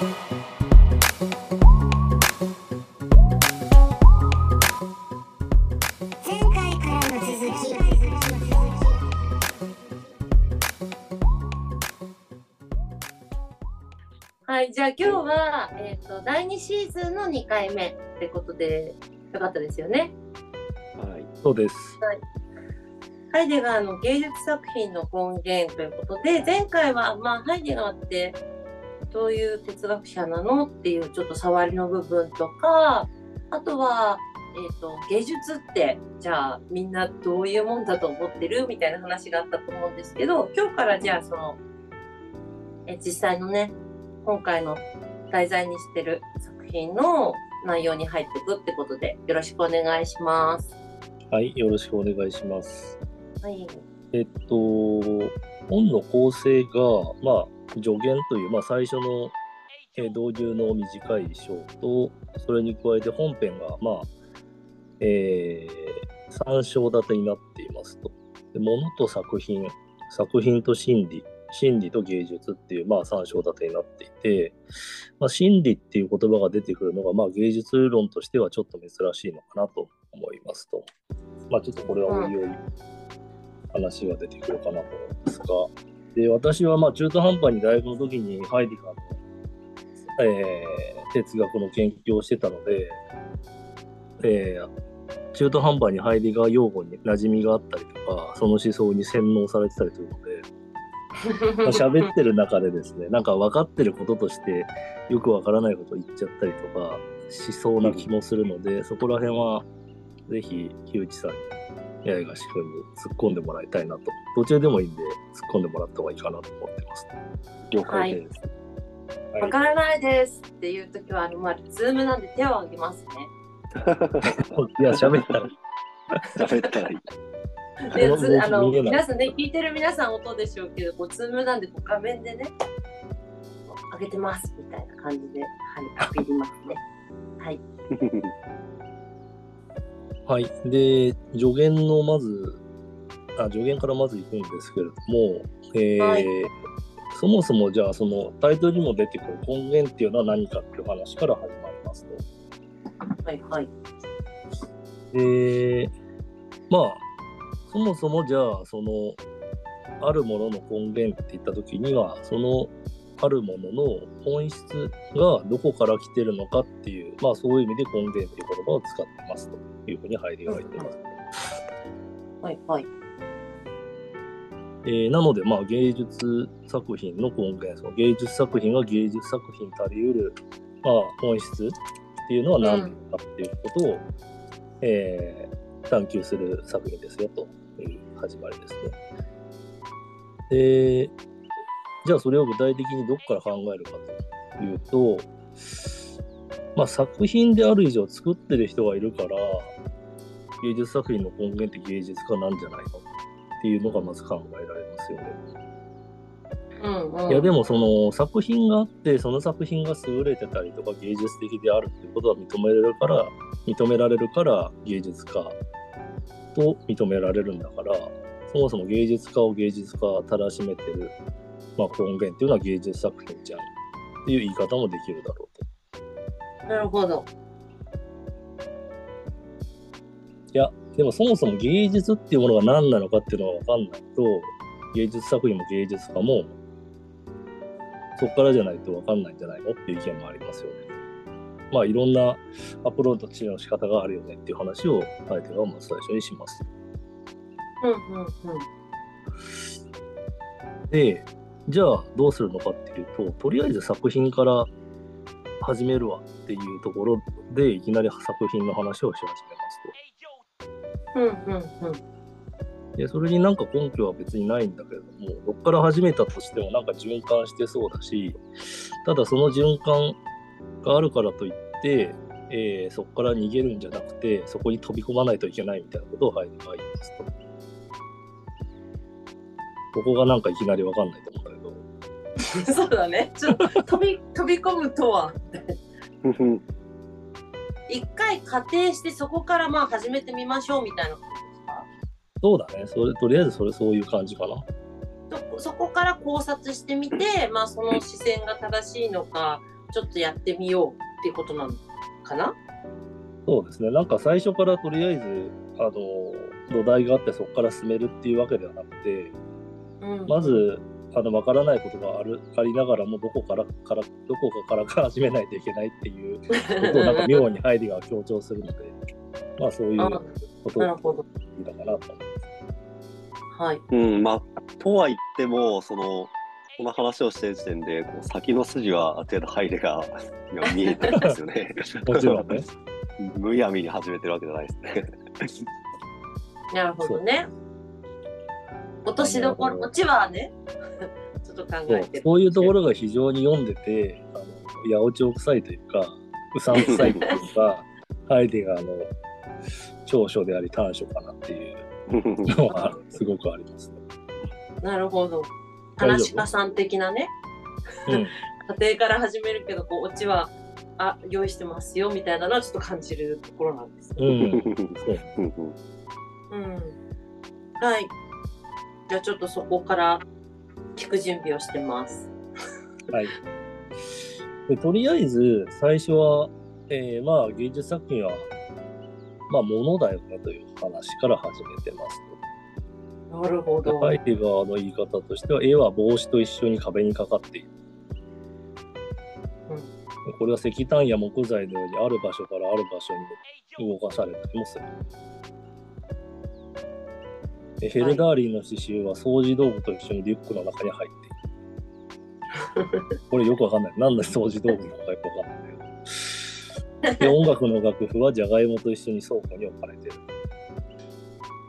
前回からの続きはい、じゃあ今日は、えっ、と、第2シーズンの2回目ってことで、よかったですよね。はい、そうです。ハイデガーの芸術作品の根源ということで、前回は、まあ、ハイデガーってどういう哲学者なのっていうちょっと触りの部分とか、あとは、えっ、と、芸術って、じゃあみんなどういうもんだと思ってるみたいな話があったと思うんですけど、今日からじゃあその、え実際のね、今回の題材にしてる作品の内容に入っていくってことで、よろしくお願いします。はい、よろしくお願いします。はい。えっと、本の構成が、まあ、助言という、まあ、最初の、え導入の短い章と、それに加えて本編が、まあ、えー、3章立てになっていますと。で物と作品、作品と心理、心理と芸術っていう、まあ、3章立てになっていて、まあ、心理っていう言葉が出てくるのが、まあ、芸術論としてはちょっと珍しいのかなと思いますと。まあ、ちょっとこれはおいおい話が出てくるかなと思うんですが、で私はまあ中途半端に大学の時にハイディガーの、えー哲学の研究をしてたので、えー中途半端にハイディガー用語に馴染みがあったりとか、その思想に洗脳されてたりするので、まあ 喋ってる中でですね、なんか分かってることとしてよく分からないことを言っちゃったりとかしそうな気もするので、そこら辺はぜひ木内さんに、八重樫君に突っ込んでもらいたいなと。途中でもいいんで突っ込んでもらった方がいいかなと思ってます。了解です。はいわからないですっていう時は、あの、まあ、 Zoom なんで手を挙げますね。いや、喋ったら。喋ったらいい。で、あの、皆さんね、聞いてる皆さん音でしょうけど、こう、 Zoom なんで、こう、画面でね、上げてますみたいな感じで、はい、アピりますね。はい。はい。で、助言のまず、あ助言からまず行くんですけれども、えーはいそもそもじゃあそのタイトルにも出てくる根源っていうのは何かっていう話から始まりますと。はい、はい。で、まあ、そもそもじゃあ、その、あるものの根源って言ったときには、そのあるものの本質がどこから来てるのかっていう、まあそういう意味で根源っていう言葉を使ってますというふうにハイデガーは言ってます。はい、はい。えーなので、まあ芸術作品の根源、その芸術作品が芸術作品たり得る、まあ本質っていうのは何かっていうことを、えー探求する作品ですよという始まりですね。で、じゃあそれを具体的にどこから考えるかというと、まあ作品である以上作ってる人がいるから、芸術作品の根源って芸術家なんじゃないのっていうのがまず考えられますよね。うん、うん。いやでもその作品があってその作品が優れてたりとか芸術的であるっていうことは認められるから認められるから芸術家と認められるんだからそもそも芸術家を芸術家たらしめてる、まあ、根源っていうのは芸術作品じゃんっていう言い方もできるだろうと。なるほど。いやでもそもそも芸術っていうものが何なのかっていうのが分かんないと芸術作品も芸術家もそこからじゃないと分かんないんじゃないのっていう意見もありますよね。まあいろんなアプローチの仕方があるよねっていう話を相手がまず最初にします。うん、うん、うん。で、じゃあどうするのかっていうと、とりあえず作品から始めるわっていうところでいきなり作品の話をし始めますと。うん、うん、うん。で、それになんか根拠は別にないんだけれども、どっから始めたとしてもなんか循環してそうだし、ただその循環があるからといって、えーそこから逃げるんじゃなくて、そこに飛び込まないといけないみたいなことをハイデガーは言いますと。ここがなんかいきなりわかんないと思うんだけど、そうだね。ちょっと飛び、飛び込むとは。一回仮定してそこからまあ始めてみましょうみたいなことですか？そうだね。それ、とりあえずそれ、そういう感じかな。そそこから考察してみて、まあ、その視線が正しいのかちょっとやってみようっていうことなのかな？そうですね。なんか最初からとりあえず、あの、土台があってそこから進めるっていうわけではなくて、うんまず、あの、わからないことがある、ありながらも、どこから、から、どこかからか始めないといけないっていう ことを、なんか妙にハイデガーは強調するので、まあそういうあこと。だかなと思います。はい。うん、まあ、とは言っても、その、この話をしてる時点で、こう先の筋はある程度ハイデが見えてるんですよね。もちろんね。むやみに始めてるわけじゃないですね。なるほどね。落としどころ、落ちはね、ちょっと考そうえてる。そういうところが非常に読んでて、あの八百長臭いというか、うさんくさいというか、ハイデガーの長所であり短所かなっていうのは すごくありますね。なるほど。話家さん的なね、うん、家庭から始めるけど、こう、オチは、あ、用意してますよ、みたいなのはちょっと感じるところなんですね。うん、そううんうんうん。はい。じゃあちょっとそこから聞く準備をしてます。はい。でとりあえず、最初は、えーまあ、芸術作品は、まあ、ものだよねという話から始めてますなるほと。ど。ハイデガーの言い方としては、絵は帽子と一緒に壁にかかっている。うんこれは石炭や木材のようにある場所からある場所に動かされたりもする。でヘルダーリンの刺繍は掃除道具と一緒にリュックの中に入っている。これよくわかんない。なんで掃除道具なのかよくわかんないんだけど。で音楽の楽譜はジャガイモと一緒に倉庫に置かれてる。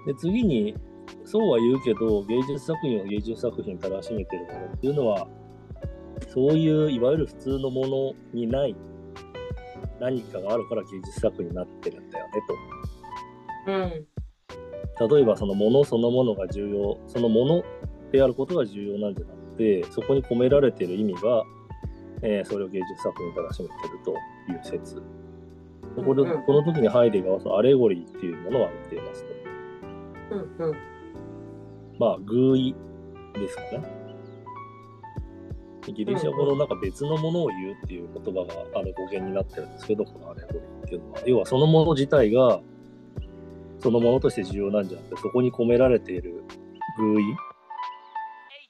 で次に、そうは言うけど、芸術作品を芸術作品たらしめてるものっていうのは、そういういわゆる普通のものにない何かがあるから芸術作品になってるんだよねとうん。と。例えばそのものそのものが重要、そのものであることが重要なんじゃなくて、そこに込められている意味が、えーそれを芸術作品にたらしめてるという説。でこれうんうんこの時にハイデガーはそのアレゴリーっていうものを挙げていますと。うんうん。まあ、偶意ですかね。ギリシャ語のなんか別のものを言うっていう言葉があの語源になってるんですけど、このアレゴリーっていうのは。要はそのもの自体がそのものとして重要なんじゃなくて、そこに込められている偶意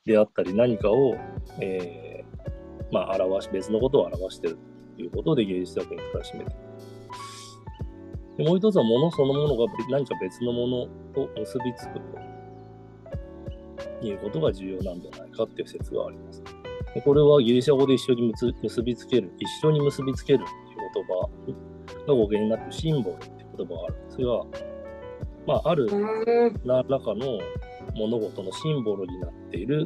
であったり何かを、えーまあ、表し、別のことを表してるということで芸術作品に楽しめている。でもう一つはものそのものが何か別のものと結びつくということが重要なんじゃないかっていう説があります。でこれはギリシャ語で一緒に結びつける、一緒に結びつけるっていう言葉が語源になってシンボルっていう言葉があるんですが、まあ、あるうん。何らかの物事のシンボルになっている、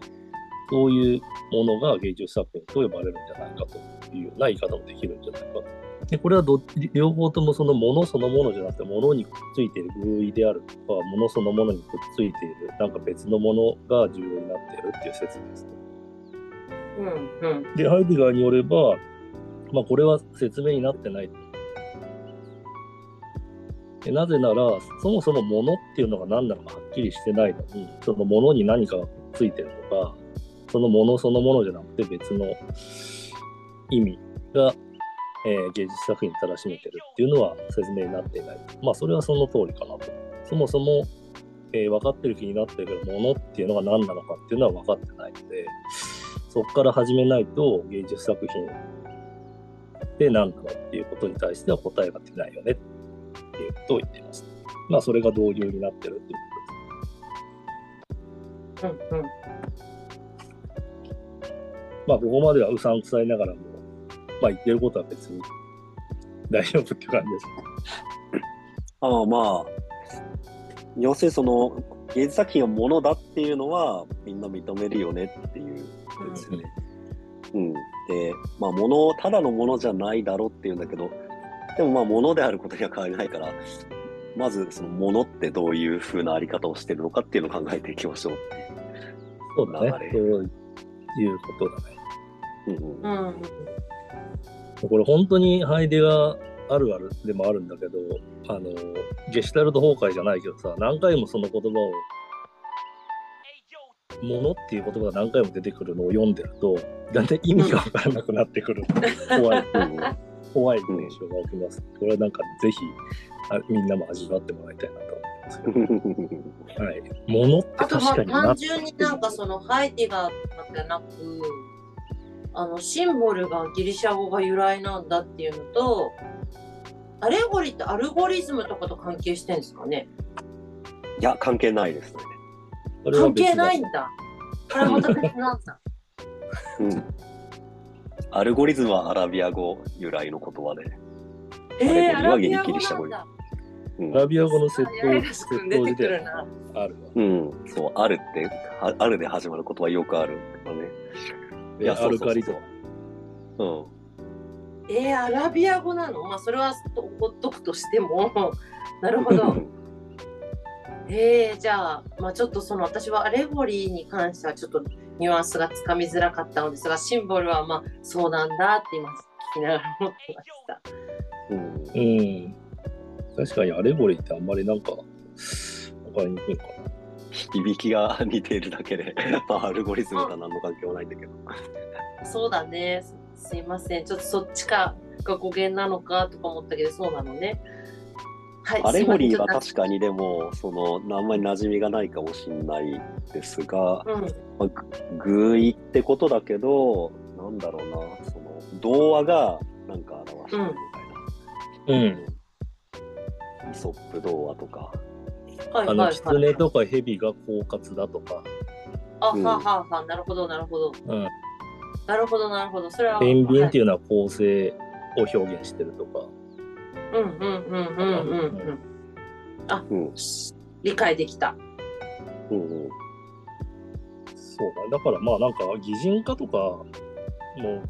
そういうものが芸術作品と呼ばれるんじゃないかというような言い方もできるんじゃないかと。でこれはど両方ともそのものそのものじゃなくて、ものにくっついている偶意であるとか、ものそのものにくっついている、なんか別のものが重要になっているっていう説ですね。うんうん。で、ハイデガーによれば、まあ、これは説明になってない。でなぜなら、そもそも物っていうのが何なのかはっきりしてないのに、その物に何かがついてるとか、その物そのものじゃなくて別の意味が、えー芸術作品にたらしめてるっていうのは説明になっていない。まあ、それはその通りかなと。そもそも、えー分かってる気になってるけど、物っていうのが何なのかっていうのは分かってないので、そこから始めないと芸術作品って何なのっていうことに対しては答えが出ないよねっていうことを言っています。まあそれが導入になってるっていうこうんうん。とです。まあここまではうさんくさいながらも、まあ言ってることは別に 大丈夫っていう感じです。ああまあ、要するにその芸術作品はものだっていうのはみんな認めるよねっていうことですよね。うん。で、まあ、もの、ただのものじゃないだろうっていうんだけど、でもまあ、ものであることには変わりないから、まずそのものってどういう風なあり方をしてるのかっていうのを考えていきましょう。そうだね。そういうことだね。うんうん。これ本当にハイデガーあるあるでもあるんだけど、あの、ゲシュタルト崩壊じゃないけどさ、何回もその言葉をものっていう言葉が何回も出てくるのを読んでると、だんだん意味がわからなくなってくる。怖い、うん怖い現象が起きます。これはなんかぜひあみんなも味わってもらいたいなと思いますけど。はい。ものってあとまあ確かにな単純になんかそのハイディガーとかじゃなく、あのシンボルがギリシャ語が由来なんだっていうのと、アレゴリってアルゴリズムとかと関係してんですかね？いや、関係ないですね。関係ないんだ。これはまた別なんだ。うん。アルゴリズムはアラビア語由来の言葉で。えー、アラビア語なんだ。うんアラビア語の窃やや盗らしく窃出てく盗時代るな。あるわ。うん、そう、あるって、ああるで始まる言葉よくあるからね。いやアルカリとそうそううん。えー、アラビア語なの？まあそれはほっとくとしても、なるほど。えー、じゃあ、まあちょっとその私はアレゴリーに関してはちょっとニュアンスがつかみづらかったのですが、シンボルはまあそうなんだって今聞きながら思ってました。うんうん。確かにアレゴリーってあんまりなんか、わかりにくいか響きが似ているだけで、まあ、アルゴリズムとは何の関係もないんだけど。そうだね。すすいません。ちょっとそっちかが語源なのかとか思ったけど、そうなのね。はい。アレゴリーは確かにでも、その、あんまり馴染みがないかもしれないですが、うん。まあ、ぐ具意ってことだけど、なんだろうな、その、童話がなんか表してるみたいな。な。うん。イソップ童話とか。あの、はいはいはい。狐とか蛇が狡猾だとか、あ、うんはあはあはあ、なるほど、なるほど。うん。なるほど、なるほど。それは。天秤っていう。いうのは構成を表現してるとか。うんうんうんうんうん。あ、うん理解できた。うんうん。そうだ。だからまあなんか擬人化とかも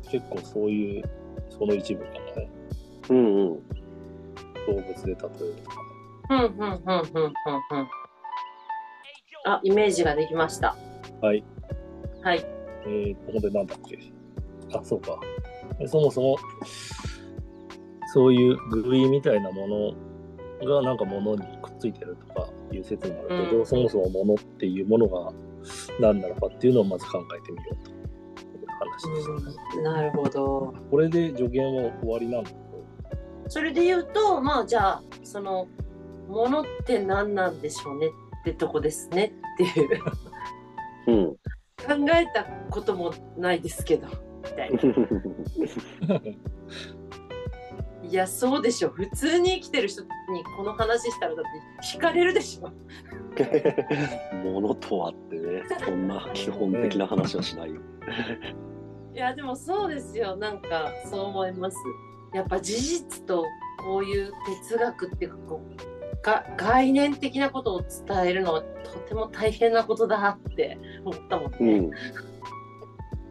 結構そういう、その一部かもね。うんうん。動物で例えるとか。うんうんうんうんうんうん。あ、イメージができました。はい。はい。えー、ここでなんだっけ。あ、そうか。そもそも、そういうグイみたいなものがなんか物にくっついてるとかいう説もあるけど、うんそもそも物っていうものが何なのかっていうのをまず考えてみようという話でなるほど。これで助言は終わりなんだけそれで言うと、まあじゃあ、その、ものって何なんでしょうねってとこですねっていう。うん。考えたこともないですけど、みたいな。ど。いや、そうでしょ。普通に生きてる人にこの話したらだって惹かれるでしょ。ものとはってね、そんな基本的な話はしないよ。いや、でもそうですよ。なんか、そう思います。やっぱ事実とこういう哲学っていうかこうが概念的なことを伝えるのはとても大変なことだって思ったもんね。うん。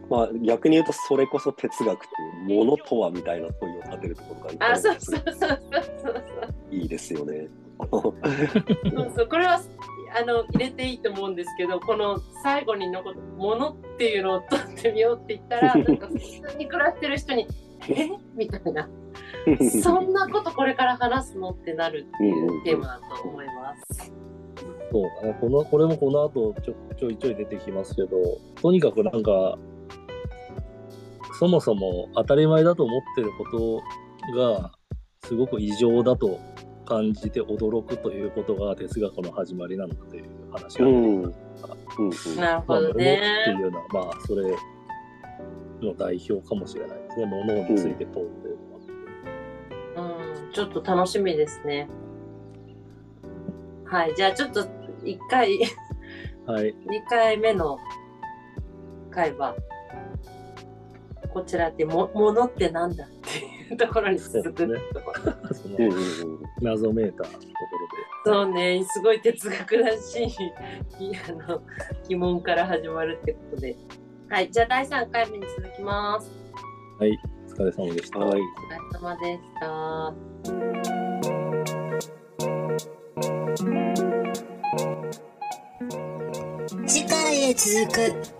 まあ逆に言うとそれこそ哲学っていうものとはみたいな問いを立てるところがあ、そうそうそうそうそう。いいですよね。そうそうこれはあの入れていいと思うんですけどこの最後に残る「もの」っていうのを取ってみようって言ったら なんか普通に暮らしてる人に「え？みたいな「そんなことこれから話すの?」ってなるっていうテーマだと思います。そう。この、これもこの後ちょちょいちょい出てきますけど、とにかくなんか、そもそも当たり前だと思ってることが、すごく異常だと感じて驚くということが哲学の始まりなんだという話が、うん。うん。うん。なるほどまあ物ってね。いうのは、まあ、それの代表かもしれないですね。物について問うというのは。うん、ちょっと楽しみですね。はい、じゃあちょっと1回はい。2回目の回はこちらでも「ものってなんだ?」っていうところに続くってところ。その。謎めいたとこそうね、すごい哲学らしいあの疑問から始まるってことで。はい、じゃあ第3回目に続きます。ろで。お疲れ様でした。はい。お疲れ様でした。次回へ続く。